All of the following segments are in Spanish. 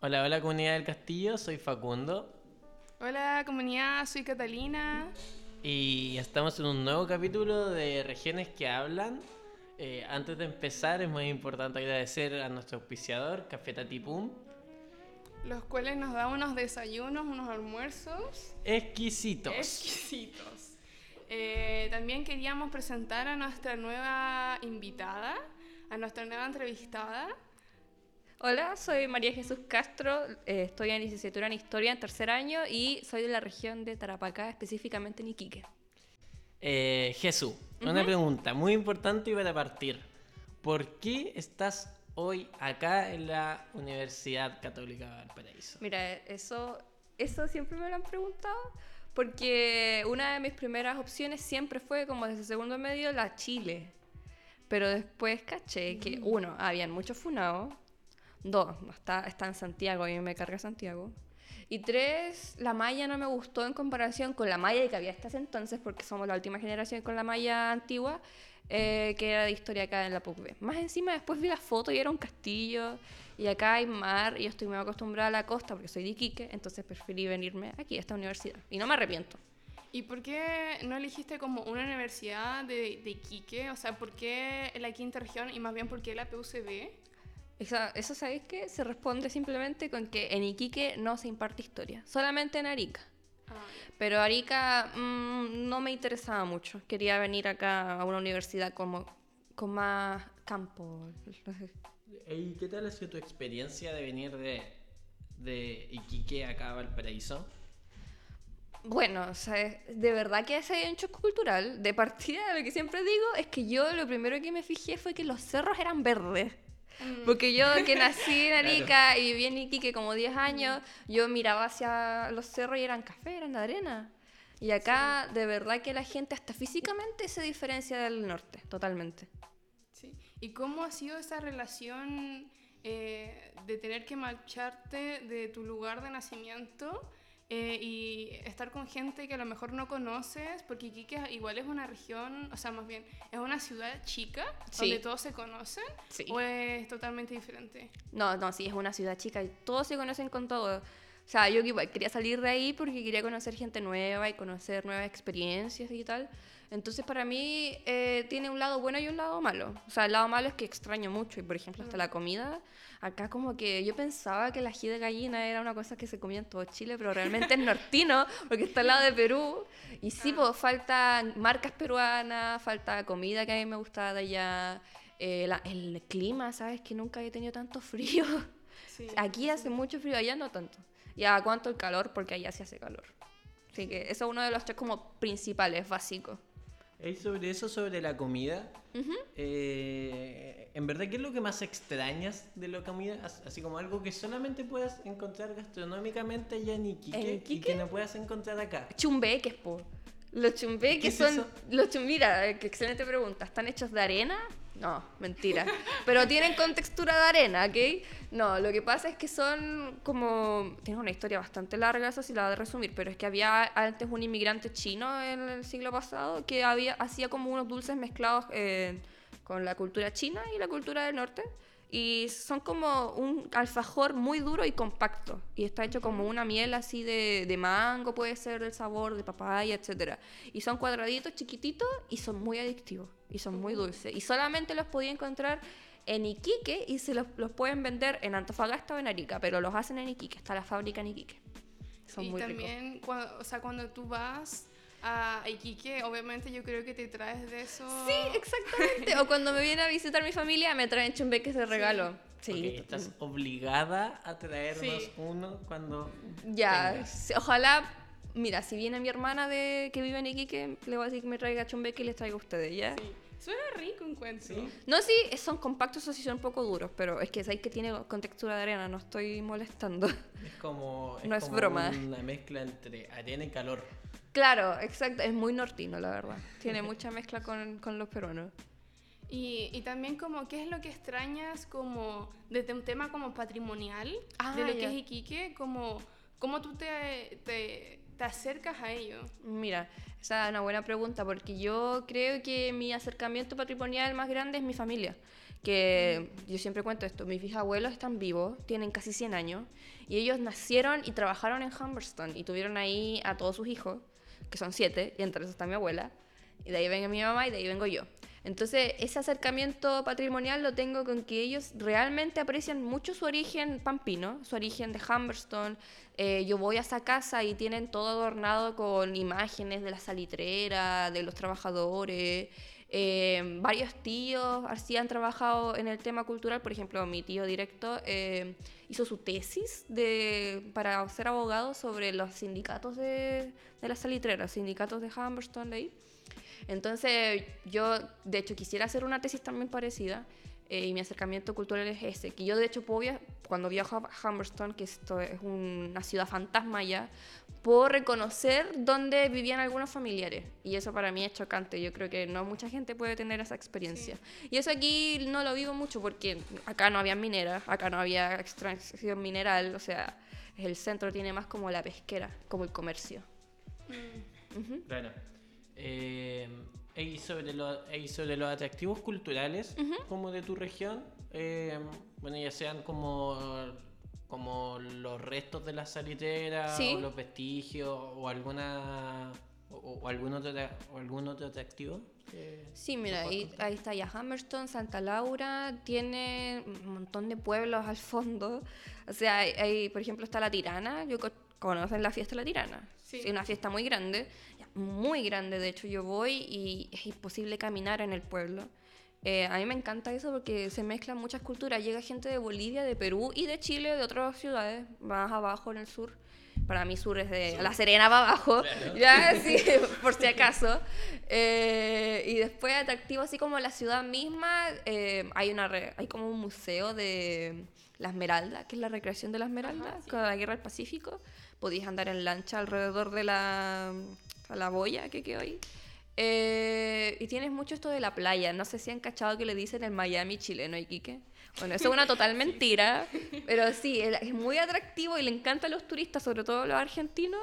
Hola, hola comunidad del castillo, soy Facundo Hola comunidad, soy Catalina. y estamos en un nuevo capítulo de Regiones que Hablan. Eh, antes de empezar es muy importante agradecer a nuestro auspiciador, Café Tatipum. Los cuales nos dan unos desayunos, unos almuerzos Exquisitos. exquisitos. Eh, también queríamos presentar a nuestra nueva invitada, a nuestra nueva entrevistada. Hola, soy María Jesús Castro, eh, estoy en licenciatura en Historia en tercer año y soy de la región de Tarapacá, específicamente en Iquique. Eh, Jesús, una pregunta muy importante y para partir. ¿Por qué estás hoy acá en la Universidad Católica de Valparaíso? Mira, eso, eso siempre me lo han preguntado porque una de mis primeras opciones siempre fue como desde segundo medio la Chile. Pero después caché que uno, habían muchos funados, dos, está, está en Santiago y me carga Santiago. Y tres, la malla no me gustó en comparación con la malla que había hasta ese entonces, porque somos la última generación con la malla antigua, eh, que era de historia acá en la PUCB. Más encima después vi la foto y era un castillo, y acá hay mar, y yo estoy muy acostumbrada a la costa porque soy de Iquique, entonces preferí venirme aquí a esta universidad. Y no me arrepiento. ¿Y por qué no elegiste como una universidad de, de Iquique? O sea, ¿por qué la quinta región y más bien por qué la PUCB? Esa- eso, ¿sabéis qué? Se responde simplemente con que en Iquique no se imparte historia, solamente en Arica. Ah, Pero Arica mm, no me interesaba mucho. Quería venir acá a una universidad como, con más campo. ¿Y qué tal ha sido tu experiencia de venir de, de Iquique acá a Valparaíso? Bueno, o sea, de verdad que ese hay un choque cultural. De partida, lo que siempre digo es que yo lo primero que me fijé fue que los cerros eran verdes. Porque yo que nací en Arica y viví en Iquique como 10 años, yo miraba hacia los cerros y eran café, eran de arena. Y acá de verdad que la gente hasta físicamente se diferencia del norte, totalmente. sí. ¿Y cómo ha sido esa relación eh, de tener que marcharte de tu lugar de nacimiento eh, y estar con gente que a lo mejor no conoces? Porque Iquique igual es una región, o sea, más bien, es una ciudad chica Sí. donde todos se conocen. Sí. ¿O es totalmente diferente? No, no, sí, es una ciudad chica y todos se conocen con todo. O sea, yo igual quería salir de ahí porque quería conocer gente nueva y conocer nuevas experiencias y tal. Entonces, para mí, eh, tiene un lado bueno y un lado malo. O sea, el lado malo es que extraño mucho y, por ejemplo, hasta la comida. Acá como que yo pensaba que el ají de gallina era una cosa que se comía en todo Chile, pero realmente es nortino porque está al lado de Perú. Y sí, pues faltan marcas peruanas, falta comida que a mí me gusta de allá. eh, la- el clima, ¿sabes? Que nunca he tenido tanto frío. Sí. Aquí hace mucho frío, allá no tanto. ¿Y a cuánto el calor? Porque allá sí hace calor. Así que eso es uno de los tres como principales, básicos. Sobre eso, sobre la comida, eh, en verdad, ¿qué es lo que más extrañas de la comida? As- Así como algo que solamente puedas encontrar gastronómicamente allá en Iquique, ¿En y que no puedas encontrar acá. Chumbeques, po. Los ¿Qué chumbeques es son... Los chum- Mira, eh, qué excelente pregunta. ¿Están hechos de arena? No, mentira. Pero tienen contextura de arena, ¿ok? No, lo que pasa es que son como... Tienen una historia bastante larga, eso sí la voy a resumir, pero es que había antes un inmigrante chino en el siglo pasado que había, hacía como unos dulces mezclados eh, con la cultura china y la cultura del norte. Y son como un alfajor muy duro y compacto. Y está hecho como una miel así de, de mango, puede ser del sabor, de papaya, etc. Y son cuadraditos, chiquititos, y son muy adictivos. Y son muy dulces. Y solamente los podía encontrar en Iquique y se los, los pueden vender en Antofagasta o en Arica. Pero los hacen en Iquique. Está la fábrica en Iquique. Son y muy ricos. también, cuando, o sea, cuando tú vas a Iquique, obviamente yo creo que te traes de eso. Sí, exactamente. o cuando me viene a visitar mi familia, me traen chumbeques de regalo. Sí. Porque estás obligada a traernos Sí. uno cuando Ya, tengas. sí, ojalá, mira, si viene mi hermana de que vive en Iquique, le voy a decir que me traiga chumbeque y les traigo a ustedes, ¿ya? Sí. Suena rico, encuentro. Sí. No, sí, son compactos o sí son un poco duros, pero es que sabéis que tiene con textura de arena, no estoy molestando. Es como, No es como broma. una mezcla entre arena y calor. Claro, exacto, es muy nortino, la verdad. Tiene mucha mezcla con, con los peruanos. Y, y también como, ¿qué es lo que extrañas como desde un tema como patrimonial Ah, de lo que ya. es Iquique? Como, ¿Cómo tú te, te, te acercas a ello? Mira, esa es una buena pregunta porque yo creo que mi acercamiento patrimonial más grande es mi familia, que yo siempre cuento esto, mis bisabuelos están vivos, tienen casi 100 años, y ellos nacieron y trabajaron en Humberston y tuvieron ahí a todos sus hijos, que son siete, y entre esos está mi abuela, y de ahí venga mi mamá y de ahí vengo yo. Entonces, ese acercamiento patrimonial lo tengo con que ellos realmente aprecian mucho su origen pampino, su origen de Humberston. Eh, yo voy a esa casa y tienen todo adornado con imágenes de la salitrera, de los trabajadores. Eh, varios tíos así han trabajado en el tema cultural, por ejemplo, mi tío directo eh, hizo su tesis de, para ser abogado sobre los sindicatos de, de las salitreras, sindicatos de Humberston de. Entonces, yo, de hecho, quisiera hacer una tesis también parecida. Eh, y mi acercamiento cultural es ese, que yo de hecho puedo via cuando viajo a Humberston, que esto es una ciudad fantasma ya, puedo reconocer dónde vivían algunos familiares. Y eso para mí es chocante. Yo creo que no mucha gente puede tener esa experiencia. Y eso aquí no lo vivo mucho porque acá no había mineras, acá no había extracción mineral. O sea, el centro tiene más como la pesquera, como el comercio. Mm. Claro. Eh, y, sobre sobre los atractivos culturales como de tu región, eh, bueno, ya sean como, como los restos de las saliteras, o los vestigios, o alguna o, algún, otro, o algún otro atractivo. Sí, mira, ahí, ahí, está ya Hammerstone, Santa Laura, tiene un montón de pueblos al fondo. O sea, hay, por ejemplo, está La Tirana, yo conocen la fiesta de La Tirana. Sí. Es una fiesta muy grande muy grande, de hecho yo voy y es imposible caminar en el pueblo. Eh, a mí me encanta eso porque se mezclan muchas culturas. Llega gente de Bolivia, de Perú y de Chile, de otras ciudades, más abajo en el sur. Para mí sur es de La Serena para abajo, ya sí, por si acaso. Eh, y después atractivo, así como la ciudad misma, eh, hay, una hay como un museo de la Esmeralda, que es la recreación de la Esmeralda, con la Guerra del Pacífico. Podías andar en lancha alrededor de la a la boya que quedó ahí. Eh, y tienes mucho esto de la playa. No sé si han cachado que le dicen el Miami chileno, Iquique. Bueno, eso es una total mentira, pero sí, es muy atractivo y le encanta a los turistas, sobre todo a los argentinos,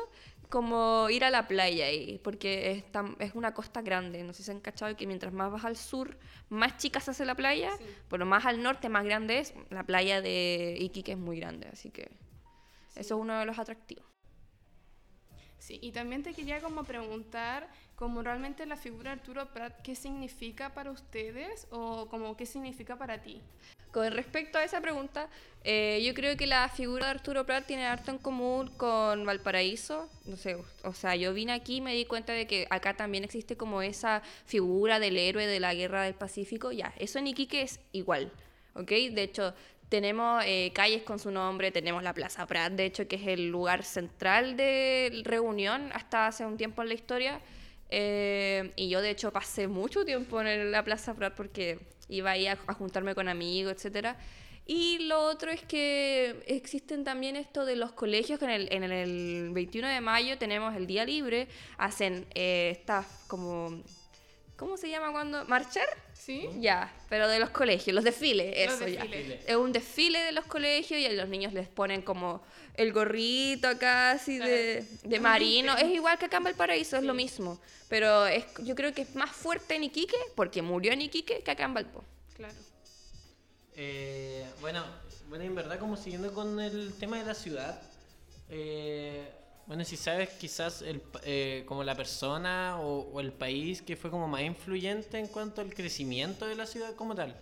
como ir a la playa ahí, porque es, es una costa grande. No sé si han cachado que mientras más vas al sur, más chica se hace la playa, pero más al norte, más grande es. La playa de Iquique es muy grande, así que eso es uno de los atractivos. Sí, y también te quería como preguntar, como realmente la figura de Arturo Prat, ¿qué significa para ustedes o como qué significa para ti? Con respecto a esa pregunta, eh, yo creo que la figura de Arturo Prat tiene harto en común con Valparaíso. No sé, o sea, yo vine aquí y me di cuenta de que acá también existe como esa figura del héroe de la guerra del Pacífico. Ya, eso en Iquique es igual. ¿ok? De hecho, tenemos eh, calles con su nombre, tenemos la Plaza Prat, de hecho, que es el lugar central de reunión hasta hace un tiempo en la historia. Eh, y yo, de hecho, pasé mucho tiempo en la Plaza Prat porque iba ahí a, juntarme con amigos, etc. Y lo otro es que existen también esto de los colegios, que en el, en el 21 de mayo tenemos el día libre, hacen eh, estas como ¿Cómo se llama cuando? ¿Marchar? Sí. Ya, pero de los colegios, los desfiles, eso ya. Es un desfile de los colegios y a los niños les ponen como el gorrito acá así de, de, marino. Es igual que acá en Valparaíso, es lo mismo. Pero es, yo creo que es más fuerte en Iquique, porque murió en Iquique, que acá en Valpo. Claro. Eh, bueno, bueno, en verdad, como siguiendo con el tema de la ciudad, eh, bueno, si sabes quizás el, eh, como la persona o, el país que fue como más influyente en cuanto al crecimiento de la ciudad como tal.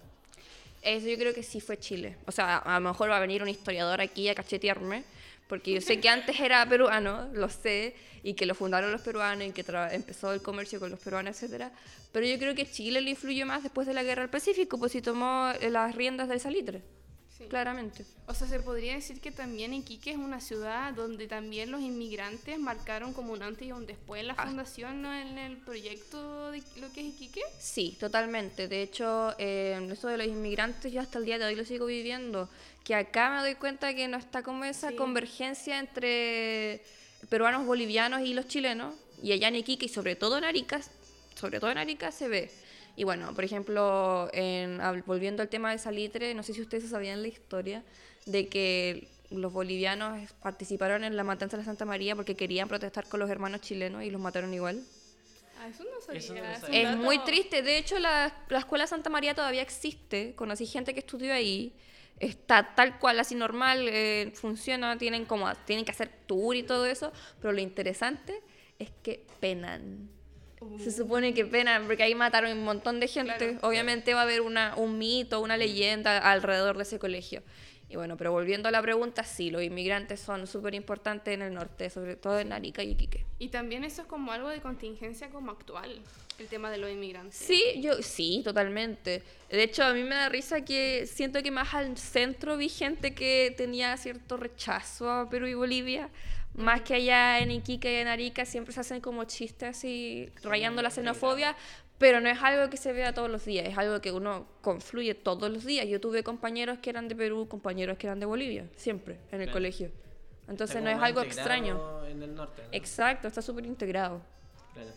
Eso yo creo que sí fue Chile. O sea, a lo mejor va a venir un historiador aquí a cachetearme, porque yo sé que antes era peruano, lo sé, y que lo fundaron los peruanos y que empezó el comercio con los peruanos, etcétera. Pero yo creo que Chile le influyó más después de la guerra del Pacífico, pues si tomó las riendas del salitre. Claramente. O sea, se podría decir que también Iquique es una ciudad donde también los inmigrantes marcaron como un antes y un después en la ah. fundación, en el proyecto de lo que es Iquique. Sí, totalmente. De hecho, eh, eso de los inmigrantes yo hasta el día de hoy lo sigo viviendo. Que acá me doy cuenta que no está como esa convergencia entre peruanos, bolivianos y los chilenos. Y allá en Iquique y sobre todo en Arica, sobre todo en Arica se ve y bueno, por ejemplo, en, volviendo al tema de Salitre, no sé si ustedes sabían la historia de que los bolivianos participaron en la matanza de la Santa María porque querían protestar con los hermanos chilenos y los mataron igual. Ah, eso no sabía. Eso no es. Es muy triste. De hecho, la, la escuela Santa María todavía existe. Conocí gente que estudió ahí. Está tal cual, así normal, eh, funciona, tienen como tienen que hacer tour y todo eso, pero lo interesante es que penan. Se supone que penan porque ahí mataron un montón de gente. Claro. Obviamente va a haber una, un mito, una leyenda alrededor de ese colegio. Y bueno, pero volviendo a la pregunta, sí, los inmigrantes son súper importantes en el norte, sobre todo en Arica y Iquique. Y también eso es como algo de contingencia como actual, el tema de los inmigrantes. Sí, yo sí, totalmente. De hecho, a mí me da risa que siento que más al centro vi gente que tenía cierto rechazo a Perú y Bolivia, más que allá en Iquique y en Arica siempre se hacen como chistes así rayando la xenofobia, pero no es algo que se vea todos los días, es algo que uno confluye todos los días. Yo tuve compañeros que eran de Perú, compañeros que eran de Bolivia, siempre en el Claro. colegio. Entonces no es algo extraño. En el norte. ¿no? Exacto, está súper integrado. Claro.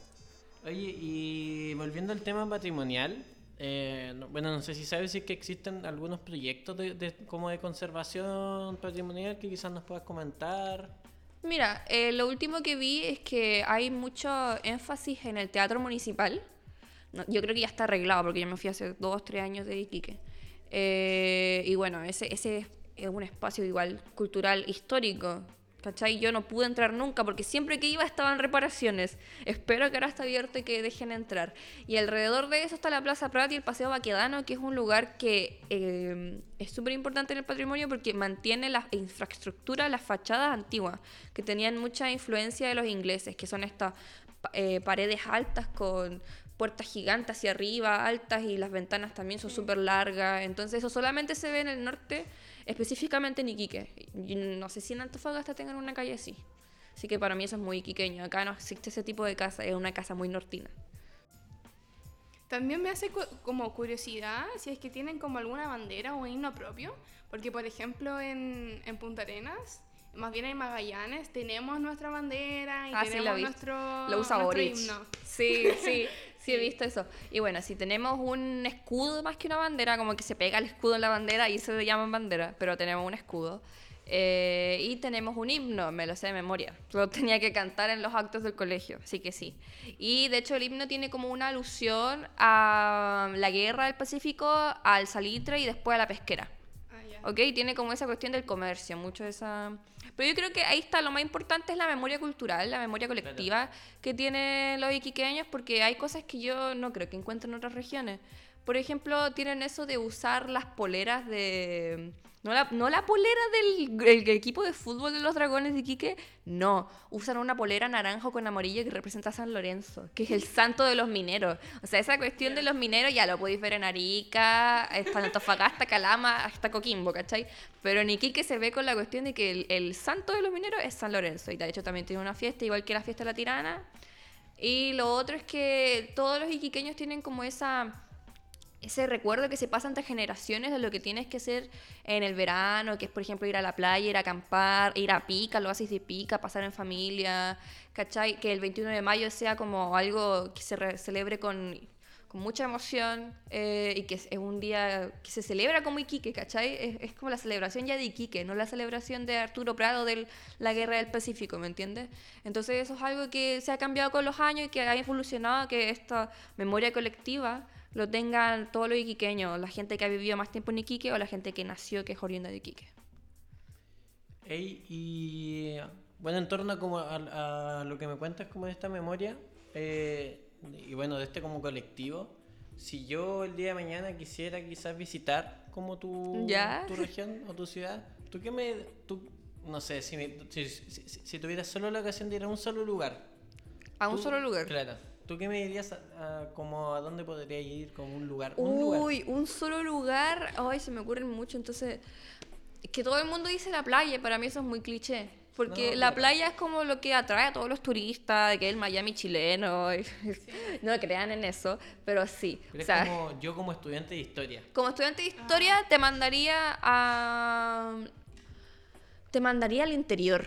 Oye, y volviendo al tema patrimonial, eh, no- bueno, no sé si sabes si es que existen algunos proyectos de, de- como de conservación patrimonial que quizás nos puedas comentar. Mira, eh, lo último que vi es que hay mucho énfasis en el teatro municipal. Yo creo que ya está arreglado porque yo me fui hace dos, tres años de Iquique. Eh, y bueno, ese, ese es un espacio igual cultural histórico. ¿Cachai? Yo no pude entrar nunca porque siempre que iba estaban reparaciones. Espero que ahora está abierto y que dejen entrar. Y alrededor de eso está la Plaza Prat y el Paseo Baquedano, que es un lugar que eh, es súper importante en el patrimonio porque mantiene la infraestructura, las fachadas antiguas, que tenían mucha influencia de los ingleses, que son estas eh, paredes altas con puertas gigantes hacia arriba, altas, y las ventanas también son súper largas. Entonces eso solamente se ve en el norte, específicamente en Iquique. No sé si en Antofagasta tengan una calle así. Así que para mí eso es muy iquiqueño. Acá no existe ese tipo de casa, es una casa muy nortina. También me hace cu- como curiosidad si es que tienen como alguna bandera o himno propio, porque por ejemplo en, en Punta Arenas, más bien en Magallanes, tenemos nuestra bandera y Ah, sí, tenemos vi. nuestro, Lo usa nuestro himno. Sí, sí, sí he visto eso. Y bueno, si tenemos un escudo más que una bandera, como que se pega el escudo en la bandera y se llama bandera, pero tenemos un escudo. Eh, y tenemos un himno, me lo sé de memoria. Lo tenía que cantar en los actos del colegio, así que sí. Y de hecho el himno tiene como una alusión a la guerra del Pacífico, al salitre y después a la pesquera. ¿Ok? Tiene como esa cuestión del comercio, mucho de esa... Pero yo creo que ahí está, lo más importante es la memoria cultural, la memoria colectiva que tienen los iquiqueños, porque hay cosas que yo no creo que encuentren en otras regiones. Por ejemplo, tienen eso de usar las poleras de... No la, no la polera del el equipo de fútbol de los dragones de Iquique, no. Usan una polera naranjo con amarillo que representa a San Lorenzo, que es el santo de los mineros. O sea, esa cuestión de los mineros ya lo podéis ver en Arica, hasta Antofagasta, Calama, hasta Coquimbo, ¿cachai? Pero en Iquique se ve con la cuestión de que el, el santo de los mineros es San Lorenzo. Y de hecho también tiene una fiesta, igual que la fiesta de la tirana. Y lo otro es que todos los iquiqueños tienen como esa ese recuerdo que se pasa entre generaciones de lo que tienes que hacer en el verano, que es por ejemplo ir a la playa, ir a acampar, ir a Pica, lo haces de Pica, pasar en familia, ¿cachai? Que el 21 de mayo sea como algo que se re- celebre con, con mucha emoción eh, y que es es un día que se celebra como Iquique, ¿cachai? Es, es como la celebración ya de Iquique, no la celebración de Arturo Prado de la Guerra del Pacífico, ¿me entiendes? Entonces eso es algo que se ha cambiado con los años y que ha evolucionado, que esta memoria colectiva lo tengan todos los iquiqueños, la gente que ha vivido más tiempo en Iquique o la gente que nació, que es oriunda de Iquique. Ey, y bueno, en torno a, como a, a lo que me cuentas como de esta memoria, eh, y bueno, de este como colectivo, si yo el día de mañana quisiera quizás visitar como tu, Ya. tu región o tu ciudad, ¿tú qué me... Tú, no sé, si, me- si, si- tuvieras solo la ocasión de ir a un solo lugar. A un solo lugar. Claro. ¿Tú qué me dirías a, a- como a dónde podría ir como un lugar? un lugar. Uy, un solo lugar. Ay, se me ocurren mucho. Entonces, es que todo el mundo dice la playa. Para mí eso es muy cliché. Porque No, la playa es como lo que atrae a todos los turistas, de que es el Miami chileno. no crean en eso, pero sí. Pero O es sea, como yo como estudiante de historia. Como estudiante de historia, te mandaría a. Te mandaría al interior.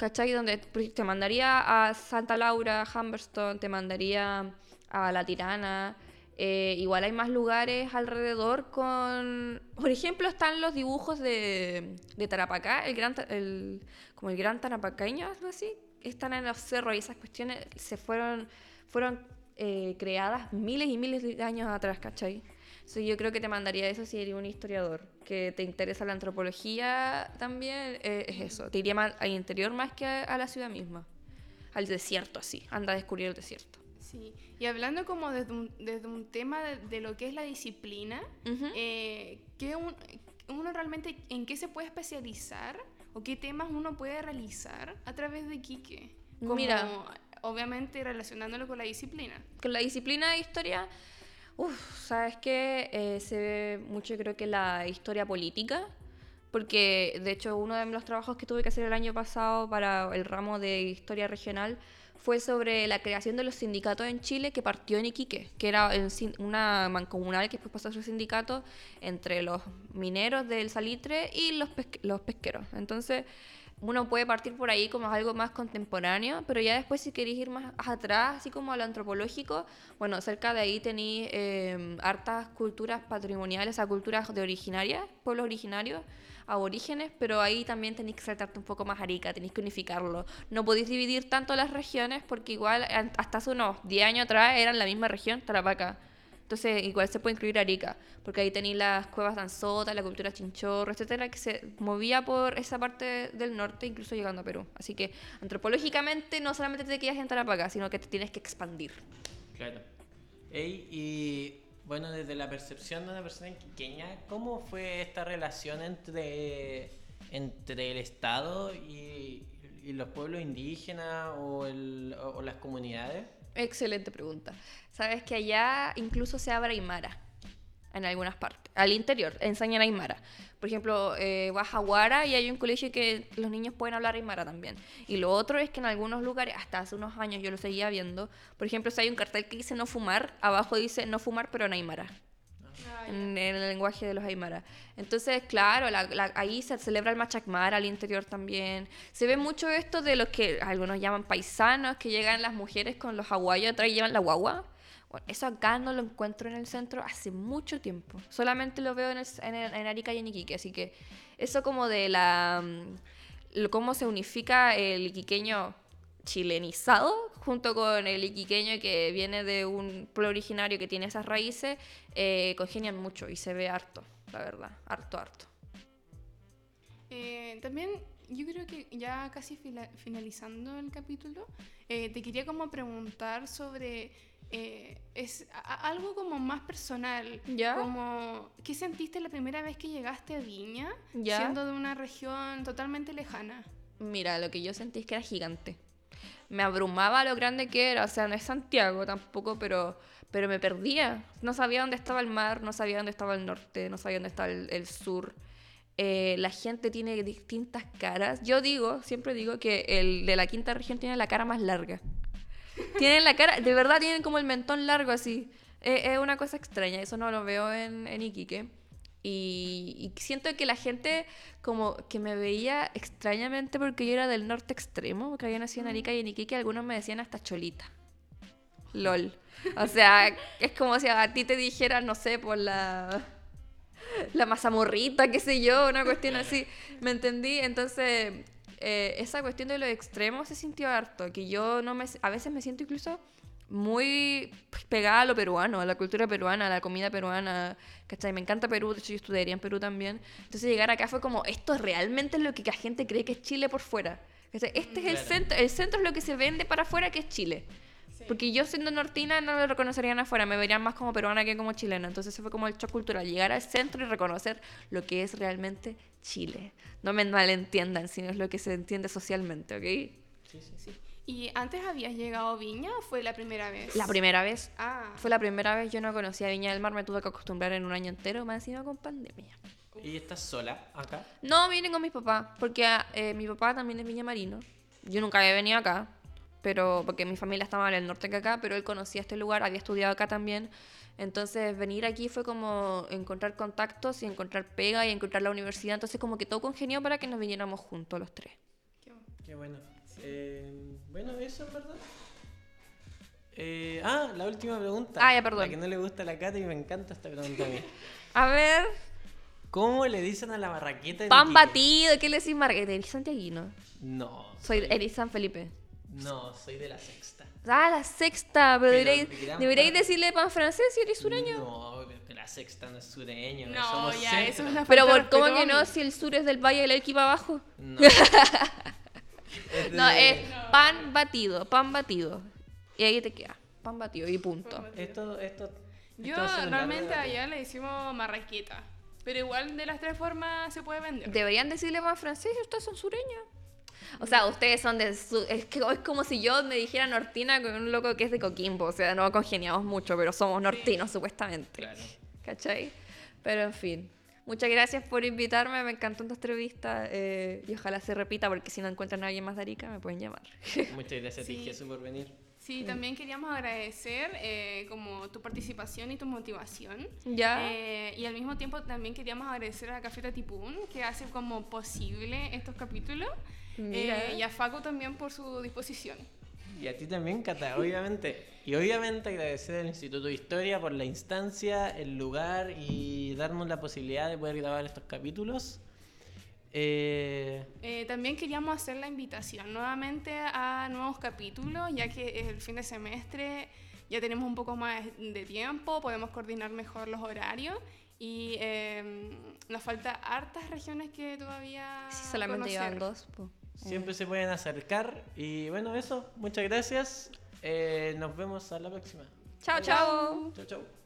¿Cachai? Donde te mandaría a Santa Laura, Humberston, te mandaría a La Tirana. Eh, igual hay más lugares alrededor con... Por ejemplo, están los dibujos de, Tarapacá, el gran, el, como el gran tarapacaño, algo así. Están en los cerros y esas cuestiones se fueron, fueron eh, creadas miles y miles de años atrás, ¿cachai? So, yo creo que te mandaría eso si eres un historiador, que te interesa la antropología también, eh, es eso. Te iría más al interior más que a, a la ciudad misma. Al desierto, así. Anda a descubrir el desierto. Sí, y hablando como desde un, desde un tema de, de lo que es la disciplina, Ujú. eh, ¿qué un- uno realmente en qué se puede especializar o qué temas uno puede realizar a través de Quique? Como, Mira. obviamente relacionándolo con la disciplina. Con la disciplina de historia, uff, ¿sabes qué? Eh, se ve mucho creo que la historia política, porque de hecho uno de los trabajos que tuve que hacer el año pasado para el ramo de historia regional fue sobre la creación de los sindicatos en Chile que partió en Iquique, que era una mancomunal que después pasó a ser sindicato entre los mineros del salitre y los, pesque- los pesqueros. Entonces, uno puede partir por ahí como algo más contemporáneo, pero ya después si queréis ir más atrás, así como a lo antropológico, bueno, cerca de ahí tenéis eh, hartas culturas patrimoniales, a culturas de originarias, pueblos originarios, aborígenes, pero ahí también tenéis que saltarte un poco más Arica, tenéis que unificarlo. No podéis dividir tanto las regiones porque igual hasta hace unos 10 años atrás eran la misma región, Tarapacá. Entonces, igual se puede incluir Arica, porque ahí tenéis las cuevas de Anzota, la cultura chinchorro, etcétera, que se movía por esa parte del norte, incluso llegando a Perú. Así que, antropológicamente, no solamente te quedas en Tarapacá, sino que te tienes que expandir. Claro. Y bueno, desde la percepción de una persona quiqueña, ¿cómo fue esta relación entre, entre el Estado y, los pueblos indígenas o, el- o las comunidades? Excelente pregunta. Sabes que allá incluso se habla aymara en algunas partes. Al interior, enseñan aymara. Por ejemplo, eh, vas a Guara y hay un colegio que los niños pueden hablar aymara también. Y lo otro es que en algunos lugares, hasta hace unos años yo lo seguía viendo, por ejemplo, si hay un cartel que dice no fumar, abajo dice no fumar pero en aymara. En, en el lenguaje de los aymara. Entonces, claro, la- la- ahí se celebra el machacmar al interior también. Se ve mucho esto de los que algunos llaman paisanos, que llegan las mujeres con los aguayos atrás y llevan la guagua. Bueno, eso acá no lo encuentro en el centro hace mucho tiempo. Solamente lo veo en, el- en, en Arica y en Iquique. Así que eso como de la... mm, cómo se unifica el iquiqueño chilenizado junto con el iquiqueño que viene de un pueblo originario que tiene esas raíces, eh, congenian mucho y se ve harto, la verdad, harto, harto. Eh, también yo creo que ya casi finalizando el capítulo, eh, te quería como preguntar sobre eh, es algo como más personal. ¿Ya? Como, ¿qué sentiste la primera vez que llegaste a Viña, ¿Ya? siendo de una región totalmente lejana? Mira, lo que yo sentí es que era gigante. Me abrumaba lo grande que era, o sea, no es Santiago tampoco, pero, pero me perdía. No sabía dónde estaba el mar, no sabía dónde estaba el norte, no sabía dónde estaba el, sur. Eh, la gente tiene distintas caras. Yo digo, siempre digo que el de la quinta región tiene la cara más larga. Tienen la cara, de verdad tienen como el mentón largo así. Eh, es una cosa extraña, eso no lo veo en, en Iquique. Y, y siento que la gente como que me veía extrañamente porque yo era del norte extremo, porque había nacido en Arica y en Iquique, algunos me decían hasta cholita. LOL. O sea, es como si a ti te dijeran, no sé, por la la mazamorrita, qué sé yo, una cuestión así. ¿Me entendí? Entonces, eh, esa cuestión de los extremos se sintió harto, que yo no me, a veces me siento incluso muy pegada a lo peruano, a la cultura peruana, a la comida peruana, ¿cachai? Me encanta Perú, de hecho yo estudiaría en Perú también. Entonces llegar acá fue como, esto realmente es lo que la gente cree que es Chile por fuera. ¿cachai? Este es el Claro. centro, el centro es lo que se vende para afuera que es Chile. Porque yo siendo nortina no lo reconocerían afuera, me verían más como peruana que como chilena. Entonces ese fue como el shock cultural, llegar al centro y reconocer lo que es realmente Chile. No me malentiendan, sino es lo que se entiende socialmente, ¿ok? Sí, sí, sí. ¿Y antes habías llegado a Viña o fue la primera vez? La primera vez, Ah, fue la primera vez yo no conocía Viña del Mar, me tuve que acostumbrar en un año entero, más encima con pandemia. ¿Y estás sola acá? No, vine con mis papás, porque eh, mi papá también es Viña Marino. Yo nunca había venido acá, pero porque mi familia estaba en el norte que acá, pero él conocía este lugar, había estudiado acá también. Entonces venir aquí fue como encontrar contactos y encontrar pega y encontrar la universidad. Entonces como que todo congenió para que nos viniéramos juntos los tres. qué bueno. Qué bueno. Eh, bueno, eso en verdad. Eh, ah, la última pregunta. Ah, ya, perdón. La que no le gusta a la Cata y me encanta esta pregunta a mí. A ver, ¿Cómo le dicen a la barraqueta pan Iquique? batido, ¿qué le decís, Margarita? ¿Eres santiaguino? No. Soy Eris San Felipe. No, soy de la sexta. Ah, la sexta, pero, Pero deberíais, decirle pan francés si eres sureño. No, la sexta no es sureño. No, somos ya, centro. eso es una Pero falta de por, ¿cómo que no? Si el sur es del Valle del Elqui para abajo. No. Es No, de- es pan batido, pan batido. Y ahí te queda. Pan batido y punto. Esto, esto. Yo esto un realmente allá le decimos marraqueta. Pero igual de las tres formas se puede vender. Deberían decirle pan francés ustedes son sureños. O sea, ustedes son de... su- es, que, es como si yo me dijera nortina con un loco que es de Coquimbo. O sea, no congeniamos mucho, pero somos nortinos supuestamente. Claro. ¿Cachai? Pero en fin. Muchas gracias por invitarme, me encantó esta entrevista eh, y ojalá se repita porque si no encuentran a alguien más de Arica me pueden llamar. Muchas gracias a ti, Sí. Jesús, por venir. Sí, también queríamos agradecer eh, como tu participación y tu motivación. ¿Ya? Eh, y al mismo tiempo también queríamos agradecer a Café Tipún, que hace como posible estos capítulos. Mira. Eh, y a Facu también por su disposición. Y a ti también, Cata, obviamente. Y obviamente agradecer al Instituto de Historia por la instancia, el lugar y darnos la posibilidad de poder grabar estos capítulos. Eh, Eh, también queríamos hacer la invitación nuevamente a nuevos capítulos, ya que es el fin de semestre ya tenemos un poco más de tiempo, podemos coordinar mejor los horarios y eh, nos falta hartas regiones que todavía Si solamente conocer. llevan dos. po. Siempre se pueden acercar. Y bueno, eso. Muchas gracias. Eh, nos vemos a la próxima. Chao, chao. Chau, chau.